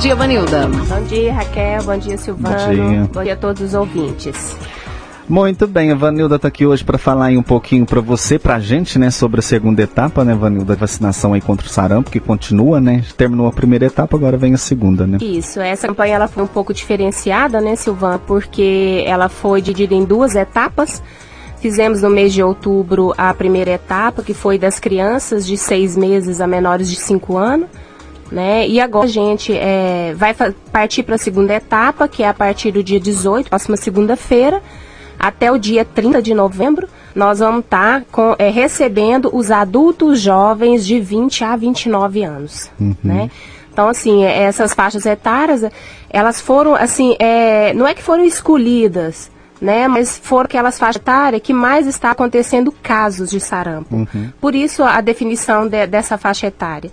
dia, Vanilda. Bom dia, Raquel. Bom dia, Silvano. Bom dia, Bom dia a todos os ouvintes. Muito bem, a Vanilda está aqui hoje para falar aí um pouquinho para você, para a gente, né, sobre a segunda etapa, né, Vanilda, da vacinação aí contra o sarampo, que continua, né, terminou a primeira etapa, agora vem a segunda, né? Isso, essa campanha ela foi um pouco diferenciada, né, Silvana, porque ela foi dividida em duas etapas. Fizemos no mês de outubro a primeira etapa, que foi das crianças de seis meses a menores de cinco anos. Né? E agora a gente é, vai partir para a segunda etapa, que é a partir do dia 18, próxima segunda-feira, até o dia 30 de novembro, nós vamos estar tá é, recebendo os adultos jovens de 20 a 29 anos, uhum. né? Então, assim, é, essas faixas etárias, elas foram, assim, é, não é que foram escolhidas, né? Mas foram aquelas faixas etárias que mais está acontecendo casos de sarampo. Uhum. Por isso, a definição de, dessa faixa etária.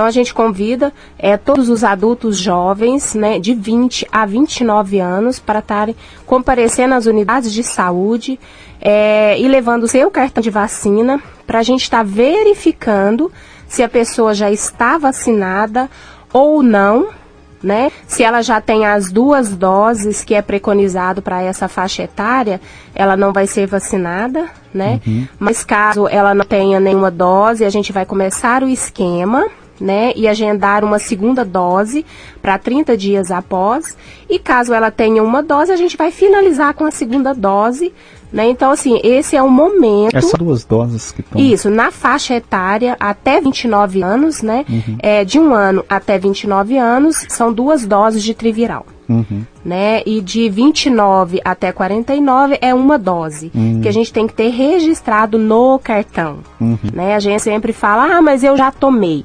Então a gente convida é, todos os adultos jovens, né, de 20 a 29 anos, para estarem comparecendo às unidades de saúde é, e levando o seu cartão de vacina para a gente estar tá verificando se a pessoa já está vacinada ou não, né? Se ela já tem as duas doses que é preconizado para essa faixa etária, ela não vai ser vacinada, né? Uhum. Mas caso ela não tenha nenhuma dose, a gente vai começar o esquema né, e agendar uma segunda dose para 30 dias após. E caso ela tenha uma dose, a gente vai finalizar com a segunda dose. Né? Então, assim, esse é o momento. Essas duas doses que estão. Isso, na faixa etária até 29 anos, né? Uhum. É, de um ano até 29 anos, são duas doses de triviral. Uhum. Né? E de 29 até 49 é uma dose, uhum. que a gente tem que ter registrado no cartão. Uhum. Né? A gente sempre fala, ah, mas eu já tomei.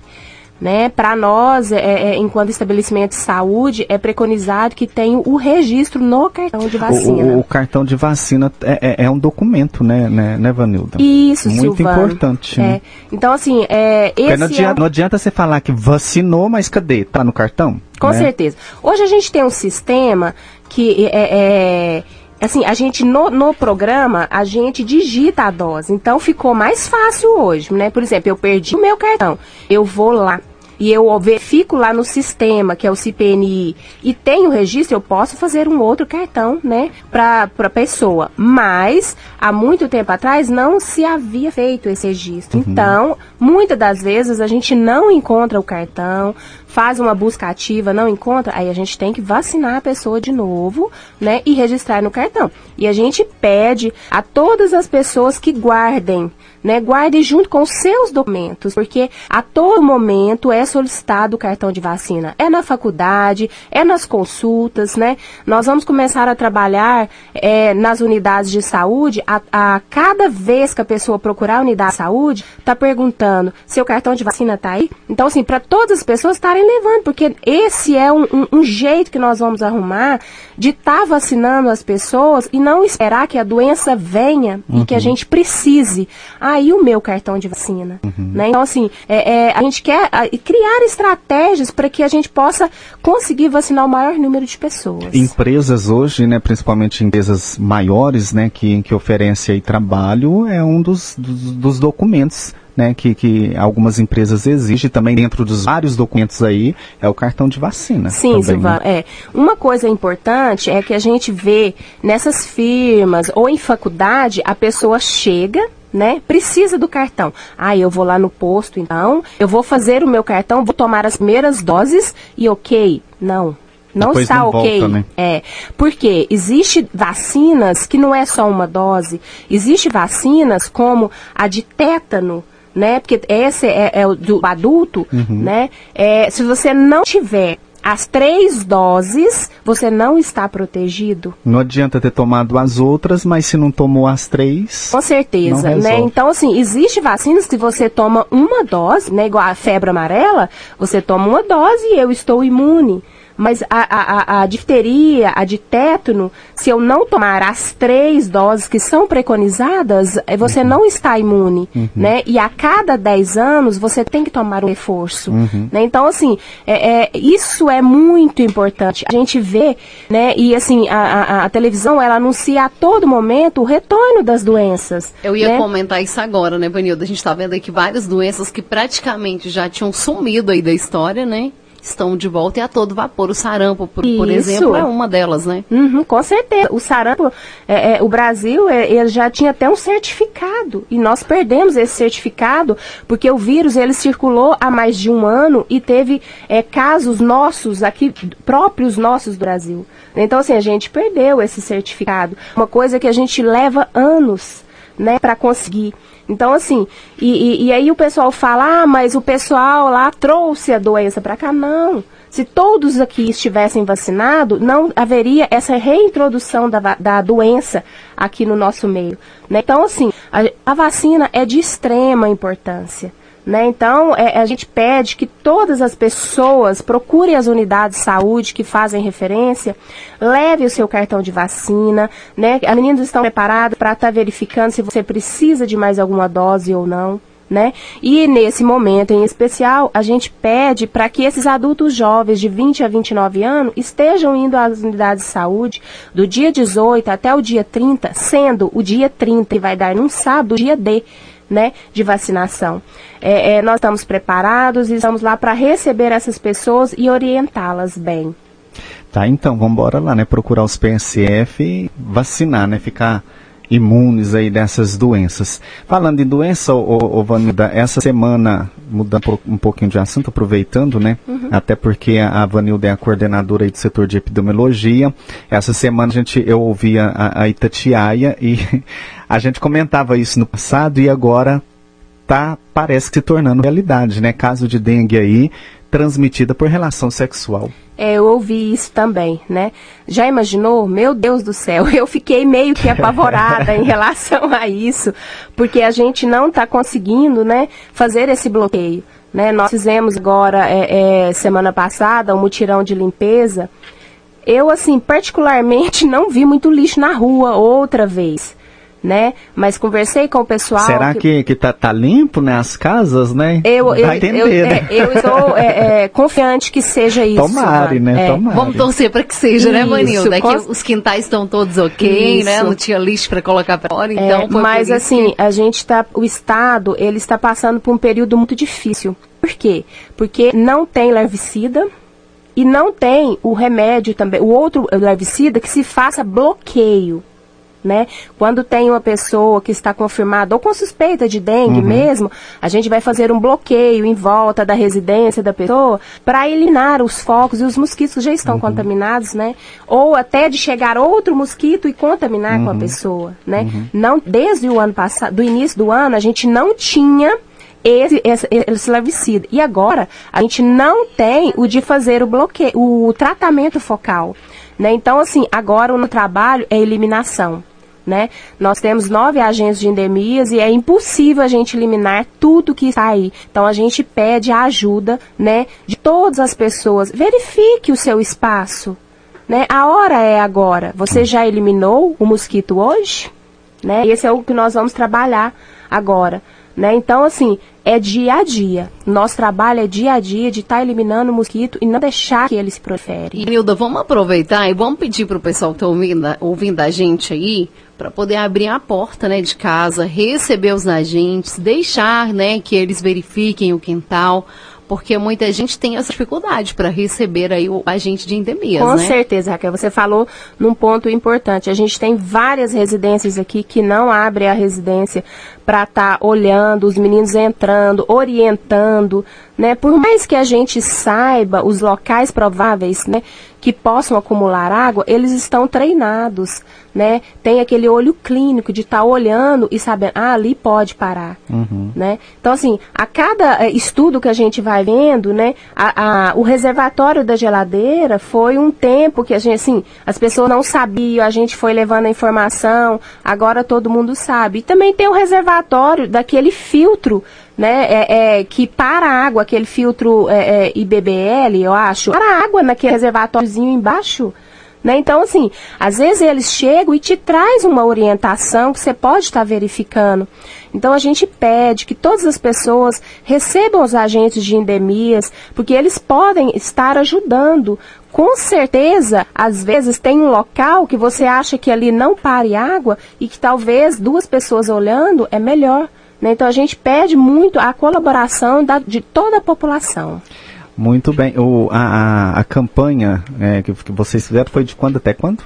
Né? Para nós, é, é, enquanto estabelecimento de saúde, é preconizado que tenha o registro no cartão de vacina. O, o, o cartão de vacina é, é, é, um documento, né, né, né Vanilda? Isso, Muito Silvano. importante. Né? Então, assim, é, esse não adianta, não adianta você falar que vacinou, mas cadê? Tá no cartão? Com né? certeza. Hoje a gente tem um sistema que é, assim, a gente no, no programa, a gente digita a dose. Então ficou mais fácil hoje, né? Por exemplo, eu perdi o meu cartão. Eu vou lá e eu verifico lá no sistema, que é o CPNI, e tenho registro, eu posso fazer um outro cartão, né, para a pessoa. Mas, há muito tempo atrás, não se havia feito esse registro. Uhum. Então, muitas das vezes, a gente não encontra o cartão, faz uma busca ativa, não encontra, aí a gente tem que vacinar a pessoa de novo, né, e registrar no cartão. E a gente pede a todas as pessoas que guardem né? Guarde junto com os seus documentos, porque a todo momento é solicitado o cartão de vacina. É na faculdade, é nas consultas, né? Nós vamos começar a trabalhar é, nas unidades de saúde, a, a, cada vez que a pessoa procurar a unidade de saúde, tá perguntando, seu cartão de vacina tá aí? Então, assim, para todas as pessoas estarem levando, porque esse é um, um, um, jeito que nós vamos arrumar de estar tá vacinando as pessoas e não esperar que a doença venha uhum. e que a uhum. gente precise. Ah, aí o meu cartão de vacina. Uhum. Né? Então, assim, é, é, a gente quer criar estratégias para que a gente possa conseguir vacinar o maior número de pessoas. Empresas hoje, né, principalmente empresas maiores, né, que, que oferecem trabalho, é um dos, dos, dos documentos né, que, que algumas empresas exigem também dentro dos vários documentos aí, é o cartão de vacina. Sim, Silvana, né? é. Uma coisa importante é que a gente vê nessas firmas ou em faculdade, a pessoa chega, né? Precisa do cartão. Ah, eu vou lá no posto, então, eu vou fazer o meu cartão, vou tomar as primeiras doses e ok. Não, não Depois está não ok. Volta, né? É, porque existe vacinas que não é só uma dose. Existe vacinas como a de tétano, né? Porque esse é, é o do adulto, uhum. né? É, se você não tiver as três doses, você não está protegido. Não adianta ter tomado as outras, mas se não tomou as três. Com certeza, né? Então, assim, existe vacinas que você toma uma dose, né? Igual a febre amarela, você toma uma dose e eu estou imune. Mas a, a, a, difteria, a de tétano, se eu não tomar as três doses que são preconizadas, eh, você uhum. não está imune, uhum. né? E a cada 10 anos você tem que tomar um reforço, uhum. né? Então, assim, é, é, isso é muito importante. A gente vê, né? E, assim, a, a, a, televisão, ela anuncia a todo momento o retorno das doenças. Eu ia né? comentar isso agora, né, Vanilda? A gente está vendo aqui várias doenças que praticamente já tinham sumido aí da história, né? Estão de volta e a todo vapor. O sarampo, por, por exemplo, é uma delas, né? Uhum, com certeza. O sarampo, é, é, o Brasil, é, ele já tinha até um certificado e nós perdemos esse certificado porque o vírus ele circulou há mais de um ano e teve é, casos nossos aqui próprios nossos do Brasil. Então assim a gente perdeu esse certificado. Uma coisa que a gente leva anos, né, para conseguir. Então, assim, e, e, e, aí o pessoal fala, ah, mas o pessoal lá trouxe a doença para cá. Não. Se todos aqui estivessem vacinados, não haveria essa reintrodução da, da doença aqui no nosso meio. Né? Então, assim, a, a vacina é de extrema importância. Né? Então, é, a gente pede que todas as pessoas procurem as unidades de saúde que fazem referência, leve o seu cartão de vacina, né? As meninas estão preparadas para estar tá verificando se você precisa de mais alguma dose ou não. Né? E nesse momento em especial, a gente pede para que esses adultos jovens de 20 a 29 anos estejam indo às unidades de saúde do dia 18 até o dia 30, sendo o dia 30 que vai dar num sábado, dia D né, de vacinação. É, é, nós estamos preparados e estamos lá para receber essas pessoas e orientá-las bem. Tá, então, vamos embora lá, né, procurar os PSF vacinar, né, ficar imunes aí dessas doenças. Falando em doença, ô, ô, Vanilda, essa semana, mudando um pouquinho de assunto, aproveitando, né? Uhum. Até porque a Vanilda é a coordenadora aí do setor de epidemiologia. Essa semana a gente, eu ouvia a, a Itatiaia e a gente comentava isso no passado e agora tá, parece que se tornando realidade, né? Caso de dengue aí, transmitida por relação sexual. É, eu ouvi isso também, né? Já imaginou? Meu Deus do céu, eu fiquei meio que apavorada em relação a isso, porque a gente não está conseguindo, né, fazer esse bloqueio. Né? Nós fizemos agora, é, é, semana passada, um mutirão de limpeza. Eu, assim, particularmente não vi muito lixo na rua outra vez né? Mas conversei com o pessoal. Será que, que, que tá, tá, limpo, né? As casas, né? Eu, eu, entender, eu, né? é, eu estou é, é, confiante que seja isso. Tomare, né? É. Tomare. Vamos torcer para que seja, né, isso, né, Manilda? Com... os quintais estão todos ok, isso. né? Não tinha lixo para colocar para fora, então é, Mas assim, que... a gente está, o Estado, ele está passando por um período muito difícil. Por quê? Porque não tem larvicida, e não tem o remédio também, o outro larvicida que se faça bloqueio né? Quando tem uma pessoa que está confirmada ou com suspeita de dengue uhum. mesmo, a gente vai fazer um bloqueio em volta da residência da pessoa para eliminar os focos e os mosquitos que já estão uhum. contaminados, né? Ou até de chegar outro mosquito e contaminar uhum. com a uhum. pessoa, né? Uhum. Não, desde o ano passado, do início do ano, a gente não tinha esse, esse, esse larvicida. E agora, a gente não tem o de fazer o bloqueio, o tratamento focal. Né? Então, assim, agora o no trabalho é eliminação né? Nós temos nove agentes de endemias e é impossível a gente eliminar tudo que está aí. Então a gente pede a ajuda, né, de todas as pessoas. Verifique o seu espaço, né? A hora é agora. Você já eliminou o mosquito hoje? Né? Esse é o que nós vamos trabalhar agora. Né? Então, assim, é dia a dia. Nosso trabalho é dia a dia de estar tá eliminando o mosquito e não deixar que ele se prolifere. E, Nilda, vamos aproveitar e vamos pedir para o pessoal que está ouvindo, ouvindo a gente aí, para poder abrir a porta né, de casa, receber os agentes, deixar né, que eles verifiquem o quintal, porque muita gente tem essa dificuldade para receber aí o agente de endemias, Com né? certeza, Raquel. Você falou num ponto importante. A gente tem várias residências aqui que não abrem a residência para estar tá olhando os meninos entrando, orientando, né? Por mais que a gente saiba os locais prováveis, né, que possam acumular água, eles estão treinados, né? Tem aquele olho clínico de estar tá olhando e sabendo, ah, ali pode parar, uhum. né? Então, assim, a cada eh, estudo que a gente vai vendo, né, a, a, o reservatório da geladeira foi um tempo que a gente, assim, as pessoas não sabiam, a gente foi levando a informação, agora todo mundo sabe. E também tem o reservatório daquele filtro né, é, é, que para a água, aquele filtro é, é IBBL, eu acho, para a água naquele reservatóriozinho embaixo. Né? Então, assim, às vezes eles chegam e te traz uma orientação que você pode estar verificando. Então, a gente pede que todas as pessoas recebam os agentes de endemias, porque eles podem estar ajudando. Com certeza, às vezes tem um local que você acha que ali não pare água e que talvez duas pessoas olhando é melhor. Né? Então a gente pede muito a colaboração da, de toda a população. Muito bem. O, a, a, a campanha é, que, que vocês fizeram foi de quando até quando?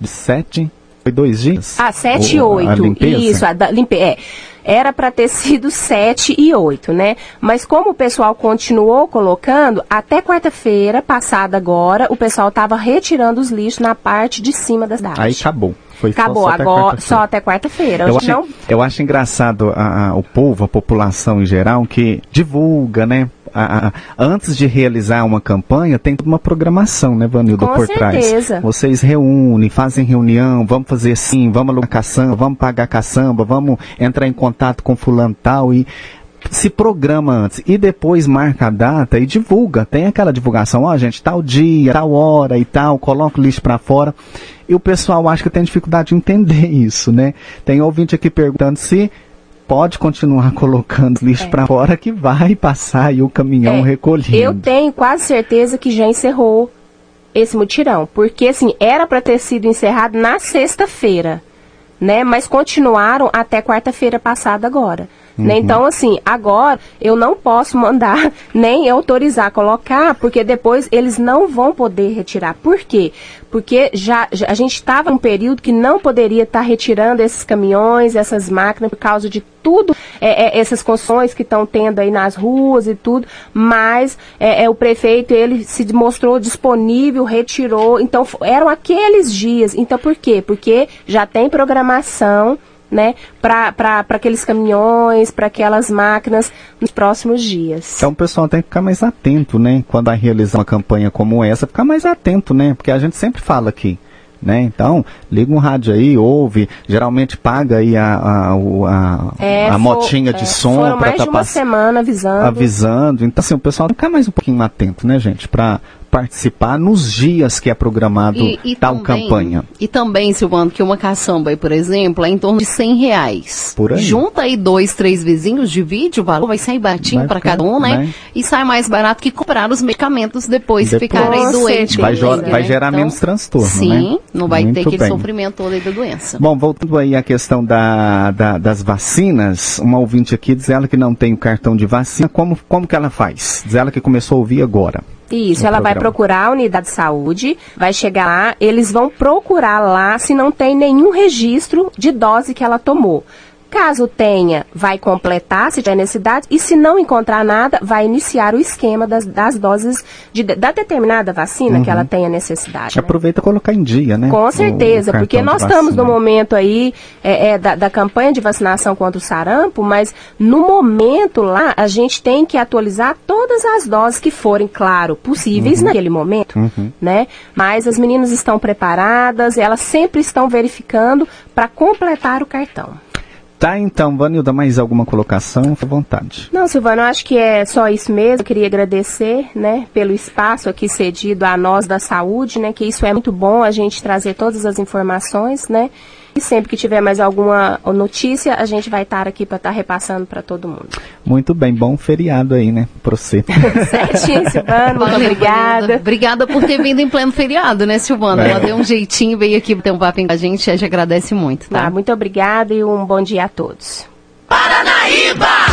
De sete? Foi dois dias? Ah, sete e oito. Isso, a da, limpe, é. Era para ter sido sete e oito, né? Mas como o pessoal continuou colocando, até quarta-feira, passada agora, o pessoal estava retirando os lixos na parte de cima da cidade. Aí acabou. Foi Acabou, só, só agora só até quarta-feira. Eu, acho, não... eu acho engraçado a, a, o povo, a população em geral, que divulga, né? A, a, antes de realizar uma campanha, tem uma programação, né, Vanildo, Com por certeza. trás. Vocês reúnem, fazem reunião, vamos fazer assim, vamos alugar caçamba, vamos pagar caçamba, vamos entrar em contato com fulano tal e se programa antes e depois marca a data e divulga. Tem aquela divulgação, ó, gente, tal dia, tal hora e tal, coloca o lixo para fora. E o pessoal acha que tem dificuldade de entender isso, né? Tem ouvinte aqui perguntando se pode continuar colocando lixo é. para fora que vai passar e o caminhão é. recolhendo. Eu tenho quase certeza que já encerrou esse mutirão, porque assim, era para ter sido encerrado na sexta-feira, né? Mas continuaram até quarta-feira passada agora. Uhum. Né? Então, assim, agora eu não posso mandar nem autorizar colocar, porque depois eles não vão poder retirar. Por quê? Porque já, já a gente estava num período que não poderia estar tá retirando esses caminhões, essas máquinas, por causa de tudo, é, é, essas construções que estão tendo aí nas ruas e tudo, mas é, é, o prefeito, ele se mostrou disponível, retirou, então eram aqueles dias. Então, por quê? Porque já tem programação né, para aqueles caminhões, para aquelas máquinas nos próximos dias. Então o pessoal tem que ficar mais atento, né, quando vai realizar uma campanha como essa, ficar mais atento, né, porque a gente sempre fala aqui, né? Então, liga um rádio aí, ouve, geralmente paga aí a, a, a, é, a motinha de é, som para mais tá uma semana avisando. Avisando. Então, assim, o pessoal ficar mais um pouquinho atento, né, gente, para participar nos dias que é programado e, e tal também, campanha. E também, Silvano, que uma caçamba aí, por exemplo, é em torno de 100 reais. Por aí. Junta aí dois, três vizinhos, divide o valor, vai sair batinho para cada um, né? né? E sai mais barato que comprar os medicamentos depois, depois ficarem doentes. Vai, né? vai gerar então, menos transtorno, sim, né? Sim, não vai Muito ter aquele bem. sofrimento todo aí da doença. Bom, voltando aí à questão da, da, das vacinas, uma ouvinte aqui diz ela que não tem o cartão de vacina, como, como que ela faz? Diz ela que começou a ouvir agora. Isso, ela programa. vai procurar a unidade de saúde, vai chegar lá, eles vão procurar lá se não tem nenhum registro de dose que ela tomou. Caso tenha, vai completar se tiver necessidade e se não encontrar nada, vai iniciar o esquema das, das doses de, da determinada vacina uhum. que ela tenha necessidade. Né? Aproveita colocar em dia, né? Com certeza, o, o porque nós estamos no momento aí é, é, da, da, campanha de vacinação contra o sarampo, mas no momento lá a gente tem que atualizar todas as doses que forem, claro, possíveis uhum. naquele momento, uhum. né? Mas as meninas estão preparadas, elas sempre estão verificando para completar o cartão. Tá, então, Vanilda, mais alguma colocação? Fique à vontade. Não, Silvano, acho que é só isso mesmo. Eu queria agradecer, né, pelo espaço aqui cedido a nós da saúde, né, que isso é muito bom a gente trazer todas as informações, né, e sempre que tiver mais alguma notícia, a gente vai estar aqui para estar tá repassando para todo mundo. Muito bem, bom feriado aí, né, para você. Certinho, Silvana, muito obrigada. Obrigada por ter vindo em pleno feriado, né, Silvana? É. Ela deu um jeitinho, veio aqui ter um papo com a gente, a gente agradece muito, tá? Ah, muito obrigada e um bom dia a todos. Paranaíba!